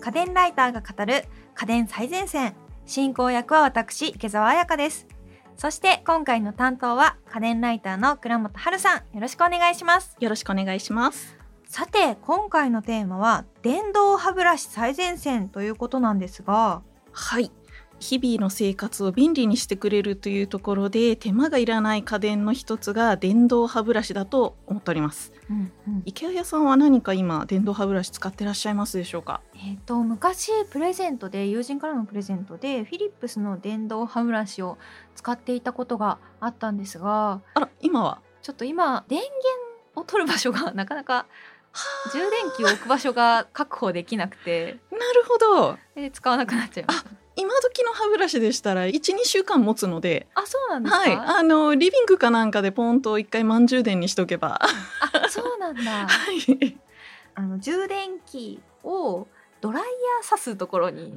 家電ライターが語る家電最前線。進行役は私池澤彩香です。そして今回の担当は家電ライターの倉本春さん。よろしくお願いします。よろしくお願いします。さて今回のテーマは電動歯ブラシ最前線ということなんですが。はい日々の生活を便利にしてくれるというところで手間がいらない家電の一つが電動歯ブラシだと思っております、うんうん、池谷さんは何か今電動歯ブラシ使ってらっしゃいますでしょうか？えっ、と昔プレゼントで友人からのプレゼントでフィリップスの電動歯ブラシを使っていたことがあったんですがあら今は？ちょっと今電源を取る場所がなかなか充電器を置く場所が確保できなくて。なるほど。で使わなくなっちゃいました今時の歯ブラシでしたら12週間持つのであそうなんですはい。あのリビングかなんかでポンと一回満充電にしとけば。あそうなんだ。はい。あの充電器をドライヤー刺すところに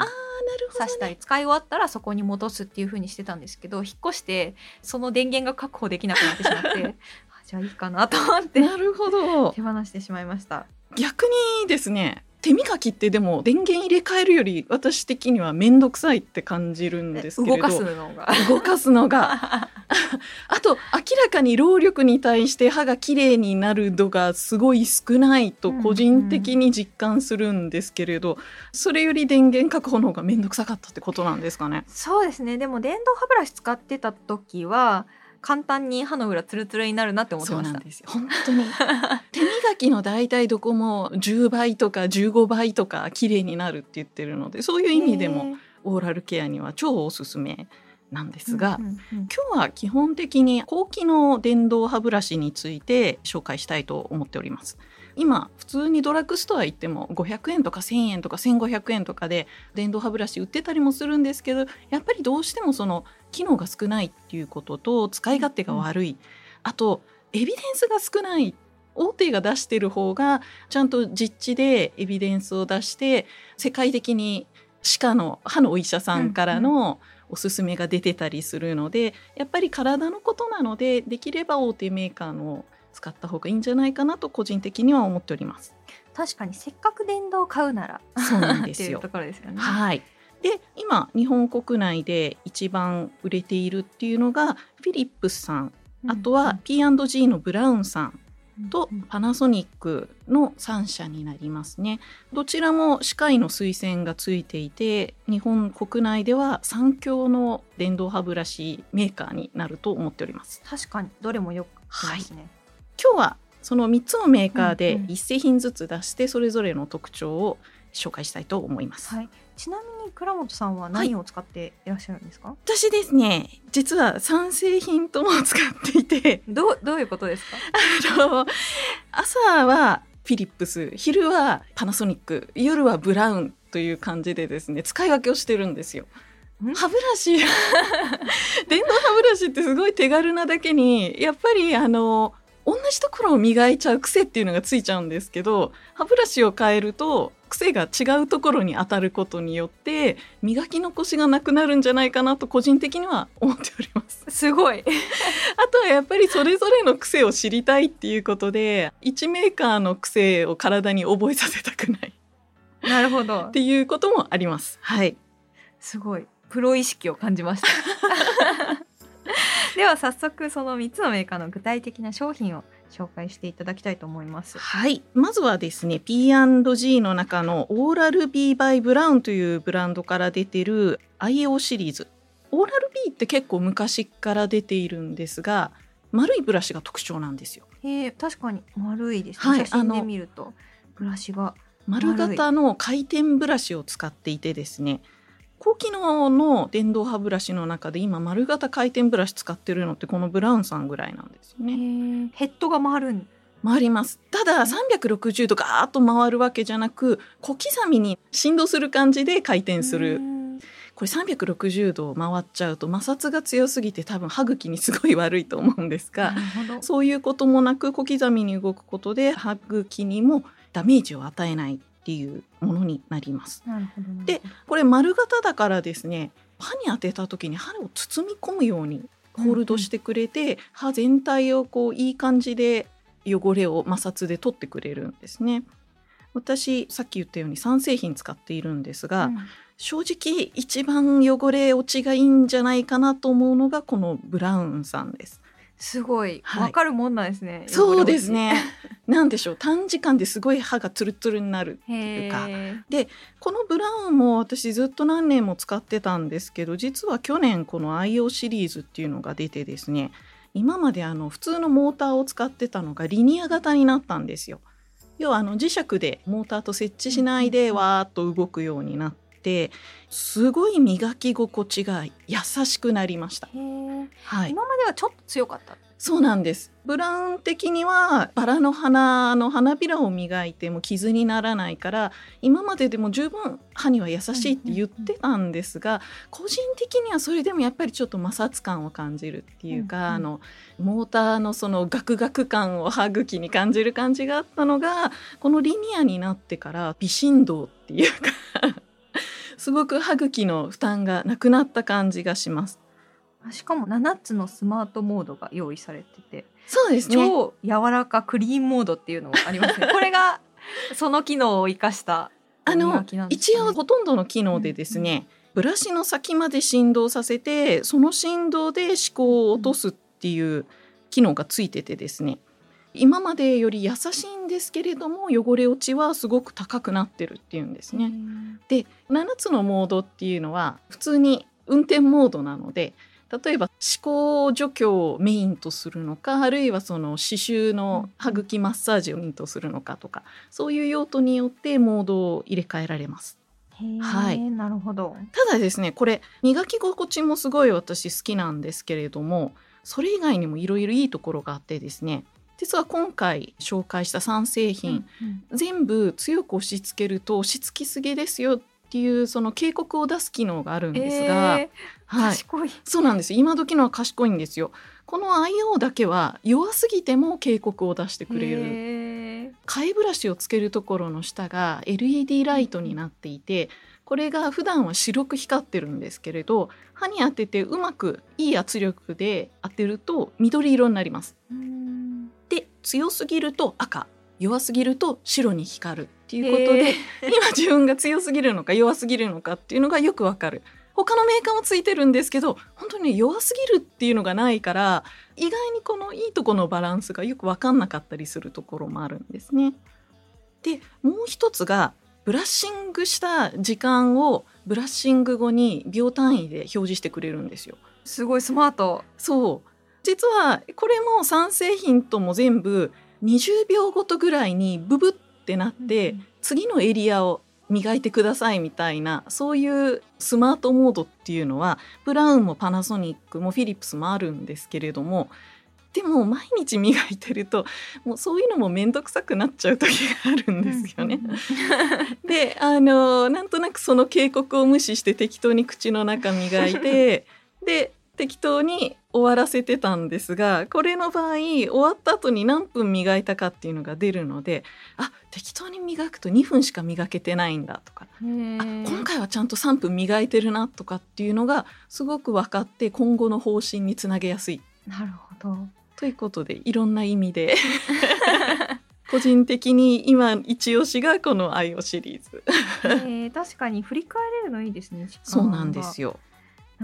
刺したり、使い終わったらそこに戻すっていう風にしてたんですけど引っ越してその電源が確保できなくなってしまって じゃあいいかなと思ってなるほど。手放してしまいました。逆にですね手磨きってでも電源入れ替えるより私的には面倒くさいって感じるんですけれど動かすのが。動かすのが。あと明らかに労力に対して歯がきれいになる度がすごい少ないと個人的に実感するんですけれど、うんうん、それより電源確保の方が面倒くさかったってことなんですかね？そうですね。でも電動歯ブラシ使ってた時は簡単に歯の裏ツルツルになるなって思ってました。本当に。手磨きの大体どこも10倍とか15倍とか綺麗になるって言ってるのでそういう意味でもオーラルケアには超おすすめなんですが、うんうんうん、今日は基本的に高機能電動歯ブラシについて紹介したいと思っております。今普通にドラッグストア行っても500円とか1,000円とか1,500円とかで電動歯ブラシ売ってたりもするんですけどやっぱりどうしてもその機能が少ないっていうことと使い勝手が悪い、うん、あとエビデンスが少ない大手が出してる方がちゃんと実地でエビデンスを出して世界的に歯科の歯のお医者さんからのおすすめが出てたりするので、やっぱり体のことなのでできれば大手メーカーの使った方がいいんじゃないかなと個人的には思っております。確かにせっかく電動買うならそうなんですよ。ところですよね。はい。で今日本国内で一番売れているっていうのがフィリップスさん、あとは P&G のブラウンさんとパナソニックの3社になりますね。どちらも歯科医の推薦がついていて日本国内では最強の電動歯ブラシメーカーになると思っております。確かにどれもよくね。はい今日はその3つのメーカーで1製品ずつ出してそれぞれの特徴を紹介したいと思います。はい、ちなみに倉本さんは何を使っていらっしゃるんですか、はい、私ですね実は3製品とも使っていて。どうどういうことですか？あの朝はフィリップス昼はパナソニック夜はブラウンという感じでですね使い分けをしてるんですよ。歯ブラシ。電動歯ブラシってすごい手軽なだけにやっぱりあの同じところを磨いちゃう癖っていうのがついちゃうんですけど歯ブラシを変えると癖が違うところに当たることによって磨き残しがなくなるんじゃないかなと個人的には思っております。すごい。あとはやっぱりそれぞれの癖を知りたいっていうことで1メーカーの癖を体に覚えさせたくない。なるほど。っていうこともあります。はい。すごい。プロ意識を感じました では早速その3つのメーカーの具体的な商品を紹介していただきたいと思います。はいまずはですね P&G の中のオーラル B バイブラウンというブランドから出てる IO シリーズオーラル B って結構昔から出ているんですが丸いブラシが特徴なんですよ。へ確かに丸いですね、はい、写真で見るとブラシが丸型の回転ブラシを使っていてですね高機能の電動歯ブラシの中で今丸型回転ブラシ使ってるのってこのブラウンさんぐらいなんですよね。ヘッドが回る回ります。ただ360度ガーッと回るわけじゃなく小刻みに振動する感じで回転する。これ360度回っちゃうと摩擦が強すぎて多分歯茎にすごい悪いと思うんですがそういうこともなく小刻みに動くことで歯茎にもダメージを与えないっていうものになります。でこれ丸型だからですね歯に当てた時に歯を包み込むようにホールドしてくれて、うんうん、歯全体をこういい感じで汚れを摩擦で取ってくれるんですね。私さっき言ったように3製品使っているんですが、うん正直一番汚れ落ちがいいんじゃないかなと思うのがこのブラウンさんです。すごいはいわかるもんなんですね。そうですね。なんでしょう短時間ですごい歯がツルツルになる汚れ落ち。へいうかえ。このブラウンも私ずっと何年も使ってたんですけど実は去年この IO シリーズっていうのが出てですね今まであの普通のモーターを使ってたのがリニア型になったんですよ。要はあの磁石でモーターと設置しないでわーっと動くようになってすごい磨き心地が優しくなりました。はい、今まではちょっと強かった？そうなんです。ブラウン的にはバラの花の花びらを磨いても傷にならないから今まででも十分歯には優しいって言ってたんですが、個人的にはそれでもやっぱりちょっと摩擦感を感じるっていうか、うんうんあのモーターのそのガクガク感を歯茎に感じる感じがあったのがこのリニアになってから微振動っていうかすごく歯茎の負担がなくなった感じがします。しかも7つのスマートモードが用意されてて、そうですね。超柔らかクリーンモードっていうのがありますね。これがその機能を生かしたあの一応ほとんどの機能でですね、ブラシの先まで振動させてその振動で思考を落とすっていう機能がついててですね今までより優しいんですけれども汚れ落ちはすごく高くなってるっていうんですね。で7つのモードっていうのは普通に運転モードなので例えば歯垢除去をメインとするのかあるいはその歯周の歯茎マッサージをメインとするのかとかそういう用途によってモードを入れ替えられます。はいなるほど。ただですねこれ磨き心地もすごい私好きなんですけれどもそれ以外にもいろいろいいところがあってですね実は今回紹介した3製品、うん全部強く押し付けると押し付きすぎですよっていうその警告を出す機能があるんですが、えーはい、賢い。そうなんです今時のは賢いんですよ。この IO だけは弱すぎても警告を出してくれる。へー。替えブラシをつけるところの下が LED ライトになっていてこれが普段は白く光ってるんですけれど歯に当ててうまくいい圧力で当てると緑色になります。うんで強すぎると赤弱すぎると白に光るっていうことで、へー 今自分が強すぎるのか弱すぎるのかっていうのがよくわかる。他のメーカーもついてるんですけど本当にね弱すぎるっていうのがないから意外にこのいいとこのバランスがよく分かんなかったりするところもあるんですね。でもう一つがブラッシングした時間をブラッシング後に秒単位で表示してくれるんですよ。すごいスマート。そう実はこれも3製品とも全部20秒ごとぐらいにブブってなって、うん次のエリアを磨いてくださいみたいなそういうスマートモードっていうのはブラウンもパナソニックもフィリップスもあるんですけれどもでも毎日磨いてるともうそういうのも面倒くさくなっちゃう時があるんですよね。であのなんとなくその警告を無視して適当に口の中磨いてで適当に終わらせてたんですがこれの場合終わった後に何分磨いたかっていうのが出るのであ適当に磨くと2分しか磨けてないんだとかあ今回はちゃんと3分磨いてるなとかっていうのがすごく分かって今後の方針につなげやすいなるほど。ということでいろんな意味で 個人的に今一押しがこの IO シリーズ。えー確かに振り返れるのいいですね。そうなんですよ。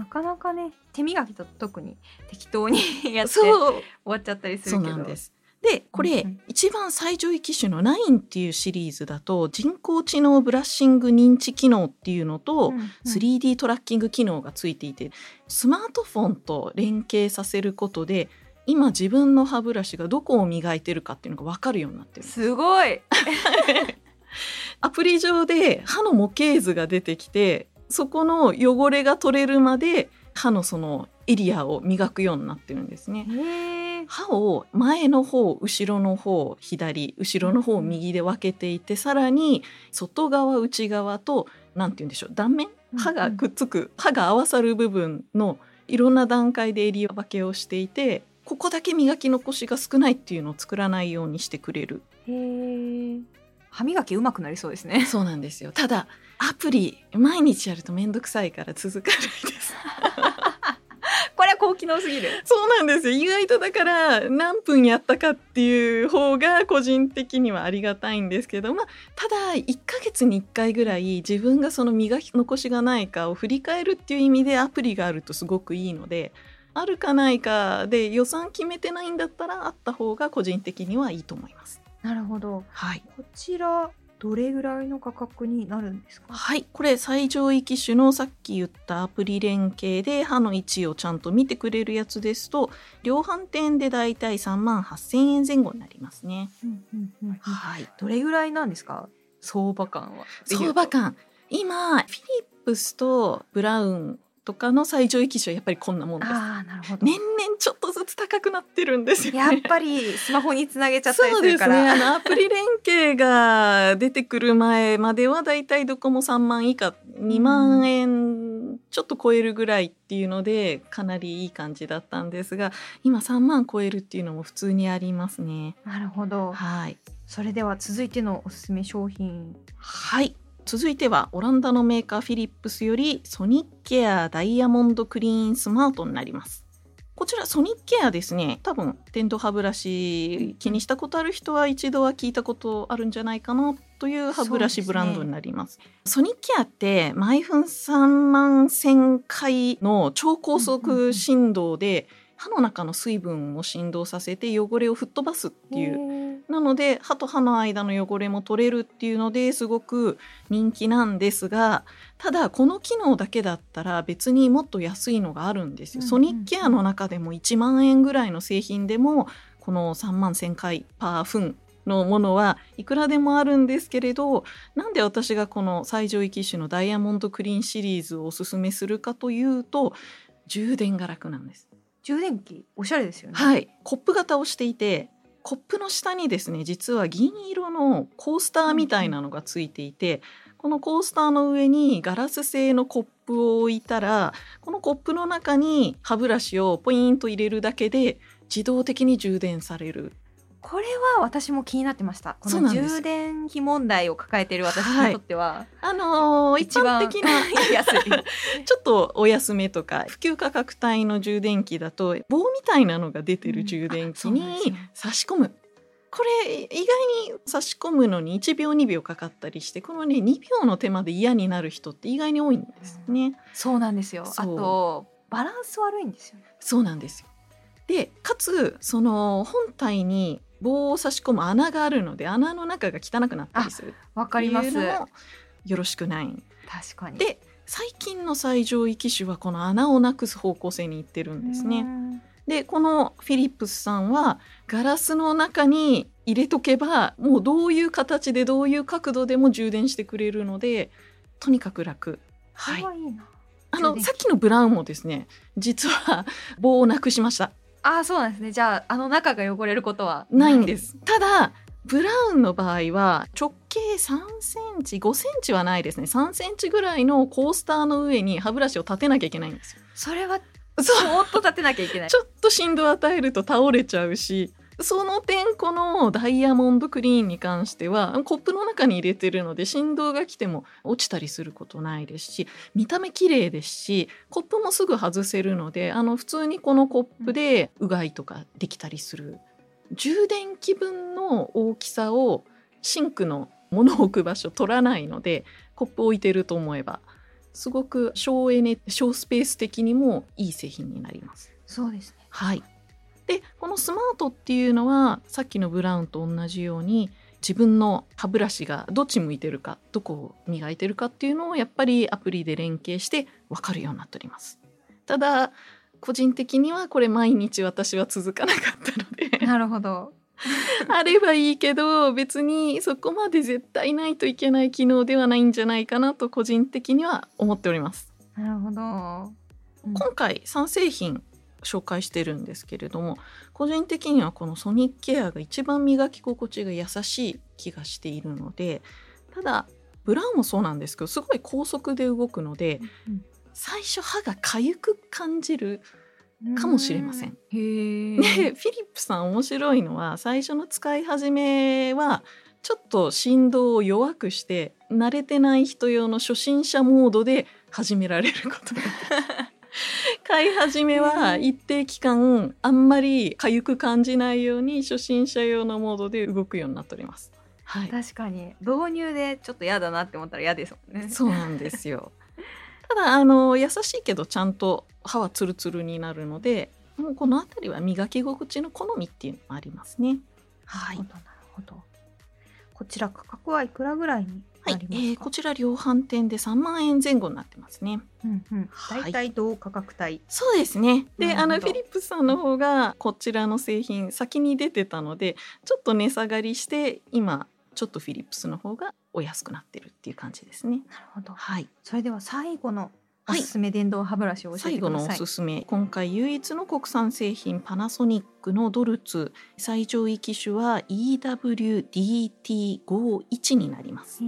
なかなかね手磨きと特に適当に やって終わっちゃったりするけど。です。でこれ、うんうん一番最上位機種の9っていうシリーズだと人工知能ブラッシング認知機能っていうのと、うんうん。3D トラッキング機能がついていてスマートフォンと連携させることで今自分の歯ブラシがどこを磨いてるかっていうのが分かるようになってるすごい。アプリ上で歯の模型図が出てきてそこの汚れが取れるまで歯のそのエリアを磨くようになってるんですね。歯を前の方後ろの方左後ろの方右で分けていてさらに外側内側と何て言うんでしょう断面？うん歯がくっつく歯が合わさる部分のいろんな段階でエリア分けをしていてここだけ磨き残しが少ないっていうのを作らないようにしてくれる。歯磨き上手くなりそうですね。そうなんですよただアプリ毎日やると面倒くさいから続かないです これ高機能すぎるそうなんですよ意外とだから何分やったかっていう方が個人的にはありがたいんですけどまあただ1ヶ月に1回ぐらい自分がその磨き残しがないかを振り返るっていう意味でアプリがあるとすごくいいのであるかないかで予算決めてないんだったらあった方が個人的にはいいと思います。なるほど。はい、こちらどれぐらいの価格になるんですか？はい、これ最上位機種のさっき言ったアプリ連携で歯の位置をちゃんと見てくれるやつですと量販店でだいたい3万8000円前後になりますね。うんうんうんうん。はい、どれぐらいなんですか？相場感は。相場感。今フィリップスとブラウンとかの最上位機種はやっぱりこんなもんです。ああなるほど、年々ちょっとずつ高くなってるんですよ、ね。やっぱりスマホにつなげちゃったりそうですね。するからあのアプリ連携が出てくる前まではだいたいどこも3万以下、2万円ちょっと超えるぐらいっていうのでかなりいい感じだったんですが、今3万超えるっていうのも普通にありますね。なるほどはい。それでは続いてのおすすめ商品はい。続いてはオランダのメーカーフィリップスよりソニッケアダイヤモンドクリーンスマートになります。こちらソニッケアですね。多分電動歯ブラシ気にしたことある人は一度は聞いたことあるんじゃないかなという歯ブラシブランドになります。ソニッケアって毎分3万1000回の超高速振動で歯の中の水分を振動させて汚れを吹っ飛ばすっていうなので歯と歯の間の汚れも取れるっていうのですごく人気なんですがただこの機能だけだったら別にもっと安いのがあるんですよ。ソニックケアの中でも1万円ぐらいの製品でもこの3万1000回パー分のものはいくらでもあるんですけれどなんで私がこの最上位機種のダイヤモンドクリーンシリーズをおすすめするかというと充電が楽なんです。充電器おしゃれですよね。はい、コップ型をしていてコップの下にですね実は銀色のコースターみたいなのがついていて、このコースターの上にガラス製のコップを置いたらこのコップの中に歯ブラシをポイーンと入れるだけで自動的に充電される。これは私も気になってました。この充電費問題を抱えている私にとっては、あのー一般的な 安い。ちょっとお安めとか普及価格帯の充電器だと棒みたいなのが出てる充電器に差し込む。これ意外に差し込むのに1秒2秒かかったりしてこのね2秒の手間で嫌になる人って意外に多いんですね。そうなんですよ。あとバランス悪いんですよね。そうなんですよ。でかつその本体に棒を差し込む穴があるので穴の中が汚くなったりする。わかります。もよろしくない。確かに。で最近の最上位機種はこの穴をなくす方向性にいってるんですね。うん。でこのフィリップスさんはガラスの中に入れとけばもうどういう形でどういう角度でも充電してくれるのでとにかく楽。そはい、いいな、あのさっきのブラウンもですね実は棒をなくしましたああそうなんですね。じゃああの中が汚れることはないんです。ただブラウンの場合は直径3センチ5センチはないですね。3センチぐらいのコースターの上に歯ブラシを立てなきゃいけないんですよ。それはそっと立てなきゃいけない。ちょっと振動与えると倒れちゃうしその点このダイヤモンドクリーンに関してはコップの中に入れてるので振動が来ても落ちたりすることないですし見た目綺麗ですしコップもすぐ外せるのであの普通にこのコップでうがいとかできたりする。充電器分の大きさをシンクの物を置く場所取らないのでコップ置いてると思えばすごく省エネ省スペース的にもいい製品になります。そうですね。はい、でこのスマートっていうのはさっきのブラウンと同じように自分の歯ブラシがどっち向いてるかどこを磨いてるかっていうのをやっぱりアプリで連携して分かるようになっております。ただ個人的にはこれ毎日私は続かなかったのでなるほど あればいいけど別にそこまで絶対ないといけない機能ではないんじゃないかなと個人的には思っております。なるほど、うん今回3製品紹介してるんですけれども個人的にはこのソニックケアが一番磨き心地が優しい気がしているのでただブラウンもそうなんですけどすごい高速で動くのでうん最初歯が痒く感じるかもしれません。でフィリップさん面白いのは最初の使い始めはちょっと振動を弱くして慣れてない人用の初心者モードで始められることが 買い始めは一定期間あんまり痒く感じないように初心者用のモードで動くようになっております。はい、確かに導入でちょっと嫌だなって思ったら嫌ですもんね。そうなんですよ。ただあの優しいけどちゃんと歯はツルツルになるので、もうこの辺りは磨き心地の好みっていうのもありますね。はい。なるほど。こちら価格はいくらぐらいにはい、えー、こちら量販店で3万円前後になってますね。うんうん、大体同価格帯、はい、そうですね。で、あのフィリップスさんの方がこちらの製品先に出てたので、ちょっと値下がりして今ちょっとフィリップスの方がお安くなってるっていう感じですね。なるほど。はい。それでは最後のおすすめ電動歯ブラシを教えてください、最後のおすすめ。今回唯一の国産製品パナソニックのドルツ。最上位機種は EWDT51 になります。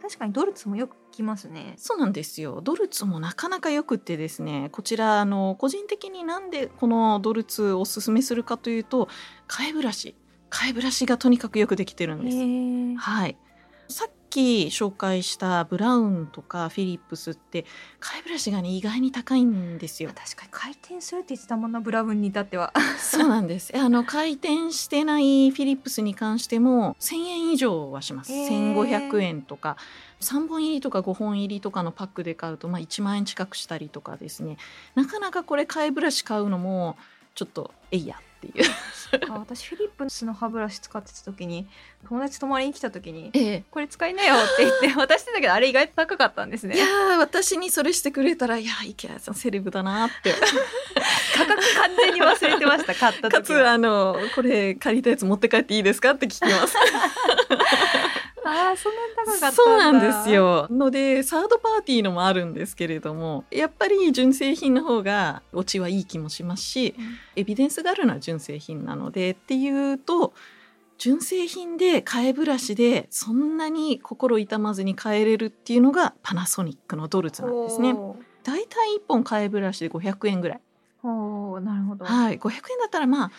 確かにドルツもよくきますね。そうなんですよ。ドルツもなかなかよくってですね。こちらあの個人的になんでこのドルツをおすすめするかというと替えブラシ。替えブラシがとにかくよくできてるんです。はいき紹介したブラウンとかフィリップスって替えブラシがね意外に高いんですよ。確かに。回転するって言ってたもんなブラウンに至っては。そうなんです。あの回転してないフィリップスに関しても1000円以上はします。1500円とか。3本入りとか5本入りとかのパックで買うと、まあ、1万円近くしたりとかですね。なかなかこれ替えブラシ買うのもちょっとえいやっていう。私フィリップスの歯ブラシ使ってた時に友達泊まりに来た時に、ええ、これ使いなよって言って渡してたけどあれ意外と高かったんですね。いや私にそれしてくれたらいや池谷さんセレブだなって。価格完全に忘れてました買った時かつあのこれ借りたやつ持って帰っていいですかって聞きます ああそんなに高かったそうなんですよのでサードパーティーのもあるんですけれどもやっぱり純正品の方がオチはいい気もしますし、うん、エビデンスがあるのは純正品なのでっていうと純正品で替えブラシでそんなに心痛まずに変えれるっていうのがパナソニックのドルツなんですね。だいたい1本替えブラシで500円ぐらい。おなるほど。はい、500円だったらまあ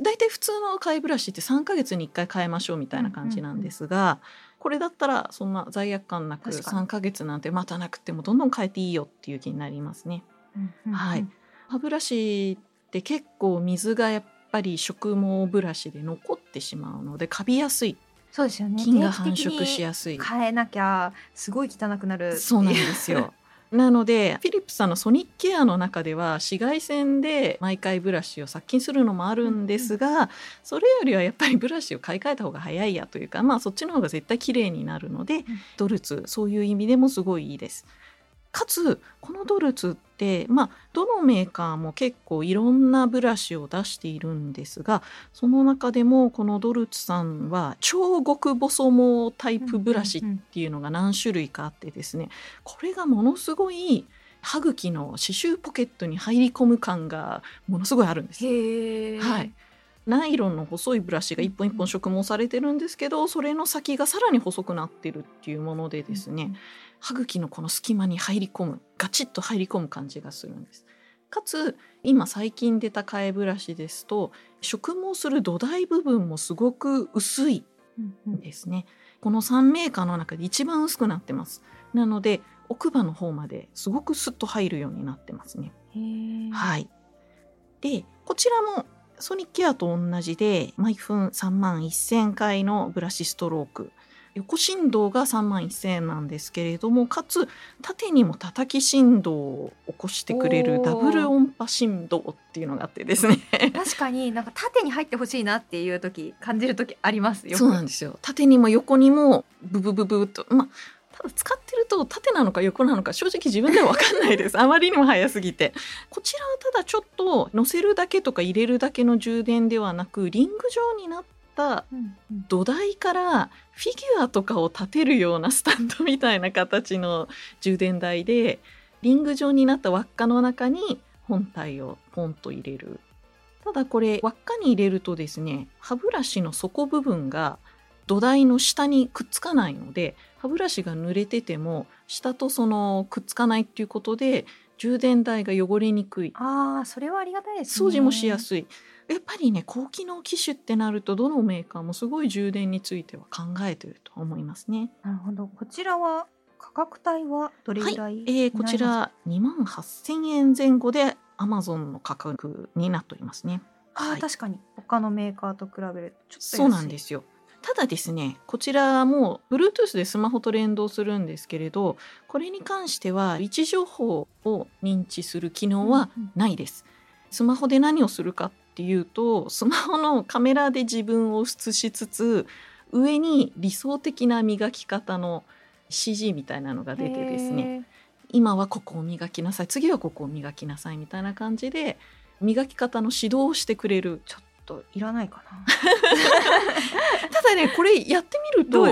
大体普通の替えブラシって3ヶ月に1回変えましょうみたいな感じなんですが、うんうんうん、これだったらそんな罪悪感なく3ヶ月なんて待たなくてもどんどん変えていいよっていう気になりますね。はい、歯ブラシって結構水がやっぱり植毛ブラシで残ってしまうのでカビやすい。そうですよね。菌が繁殖しやすい。変えなきゃすごい汚くなるそうなんですよなのでフィリップさんのソニックケアの中では紫外線で毎回ブラシを殺菌するのもあるんですが、それよりはやっぱりブラシを買い替えた方が早いやというかまあそっちの方が絶対綺麗になるので、うん、ドルツそういう意味でもすごいいいです。かつこのドルツって、まあ、どのメーカーも結構いろんなブラシを出しているんですがその中でもこのドルツさんは超極細毛タイプブラシっていうのが何種類かあってですねこれがものすごい歯茎の刺繍ポケットに入り込む感がものすごいあるんです。はい、ナイロンの細いブラシが一本一本植毛されてるんですけどそれの先がさらに細くなってるっていうものでですね、歯茎のこの隙間に入り込むガチッと入り込む感じがするんです。かつ今最近出た替えブラシですと植毛する土台部分もすごく薄いんですね。この3メーカーの中で一番薄くなってます。なので奥歯の方まですごくスッと入るようになってますね。はい。でこちらもソニックケアと同じで毎分3万1000回のブラシストローク横振動が3万1000円なんですけれどもかつ縦にも叩き振動を起こしてくれるダブル音波振動っていうのがあってですね。確かになんか縦に入ってほしいなっていう時感じる時ありますよ。そうなんですよ。縦にも横にもブブブブと。まあただ使ってると縦なのか横なのか正直自分では分かんないです。あまりにも速すぎて。こちらはただちょっと乗せるだけとか入れるだけの充電ではなくリング状になった土台からフィギュアとかを立てるようなスタンドみたいな形の充電台でリング状になった輪っかの中に本体をポンと入れる。ただこれ輪っかに入れるとですね歯ブラシの底部分が土台の下にくっつかないので歯ブラシが濡れてても下とそのくっつかないっていうことで充電台が汚れにくい。ああそれはありがたいです、ね、掃除もしやすいやっぱりね高機能機種ってなるとどのメーカーもすごい充電については考えてると思いますね。なるほど。こちらは価格帯はどれぐらい、はい、えー、こちら2万8000円前後でアマゾンの価格になっておりますね。あ、はい、確かに他のメーカーと比べるとそうなんですよ。ただですねこちらも Bluetooth でスマホと連動するんですけれどこれに関しては位置情報を認知する機能はないです。スマホで何をするかっていうとスマホのカメラで自分を映しつつ上に理想的な磨き方の CG みたいなのが出てですね。今はここを磨きなさい次はここを磨きなさいみたいな感じで磨き方の指導をしてくれるちょっといらないかな。ただねこれやってみると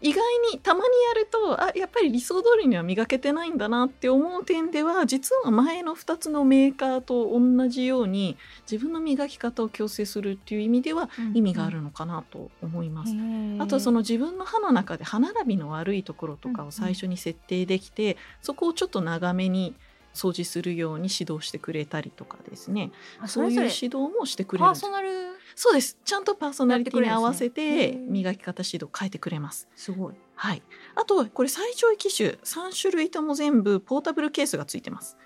意外にたまにやるとあやっぱり理想通りには磨けてないんだなって思う点では実は前の2つのメーカーと同じように自分の磨き方を矯正するっていう意味では意味があるのかなと思います。うんうん、あとはその自分の歯の中で歯並びの悪いところとかを最初に設定できて、そこをちょっと長めに掃除するように指導してくれたりとかですね。そういう指導もしてくれる。パーソナル？そうです。ちゃんとパーソナリティに合わせて磨き方指導変えてくれます。すごい。はい、あとこれ最上位機種3種類とも全部ポータブルケースがついてます、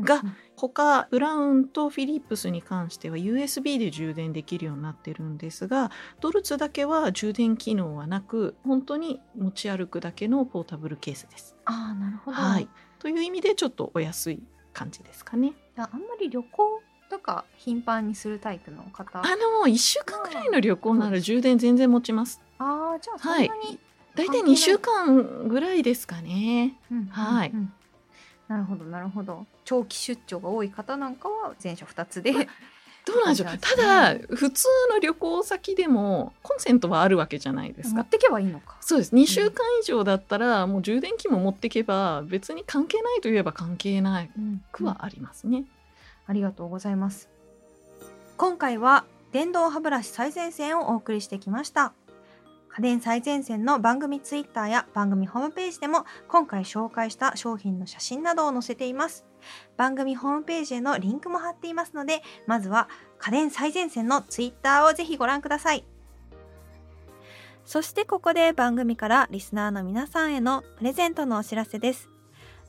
が他ブラウンとフィリップスに関しては USB で充電できるようになってるんですがドルツだけは充電機能はなく本当に持ち歩くだけのポータブルケースです。あなるほど、はい、という意味でちょっとお安い感じですかね。あんまり旅行とか頻繁にするタイプの方？あの1週間くらいの旅行なら充電全然持ちます。ああじゃあそんなに、はい、大体2週間ぐらいですかね。はい、なるほどなるほど。長期出張が多い方なんかは前者2つで どうなんでしょう、ただ普通の旅行先でもコンセントはあるわけじゃないですか。持ってけばいいのか。そうです。2週間以上だったら、もう充電器も持ってけば別に関係ないといえば関係なくはありますね、うんうん、ありがとうございます。今回は電動歯ブラシ最前線をお送りしてきました。家電最前線の番組ツイッターや番組ホームページでも今回紹介した商品の写真などを載せています番組ホームページへのリンクも貼っていますので、まずは家電最前線のツイッターをぜひご覧ください。そしてここで番組からリスナーの皆さんへのプレゼントのお知らせです。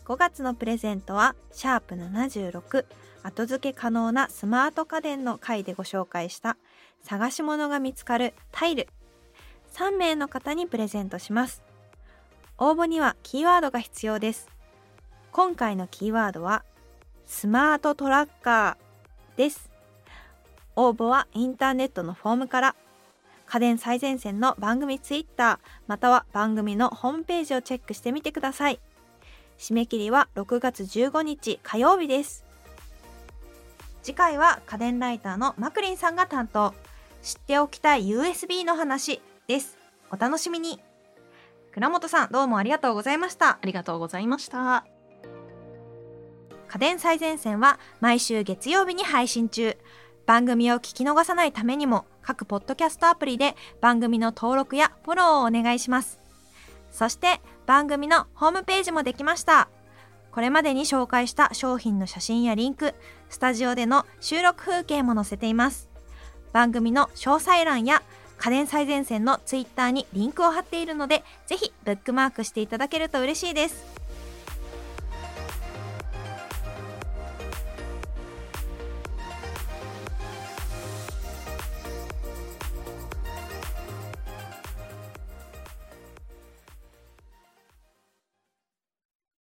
5月のプレゼントは、シャープ76後付け可能なスマート家電の回でご紹介した探し物が見つかるタイル3名の方にプレゼントします。応募にはキーワードが必要です。今回のキーワードはスマートトラッカーです。応募はインターネットのフォームから家電最前線の番組ツイッターまたは番組のホームページをチェックしてみてください。締め切りは6月15日火曜日です。次回は家電ライターのマクリンさんが担当。知っておきたい USB の話です。お楽しみに。倉本さんどうもありがとうございました。ありがとうございました。家電最前線は毎週月曜日に配信中。番組を聞き逃さないためにも各ポッドキャストアプリで番組の登録やフォローをお願いします。そして番組のホームページもできました。これまでに紹介した商品の写真やリンク、スタジオでの収録風景も載せています。番組の詳細欄や家電最前線のツイッターにリンクを貼っているので、ぜひブックマークしていただけると嬉しいです。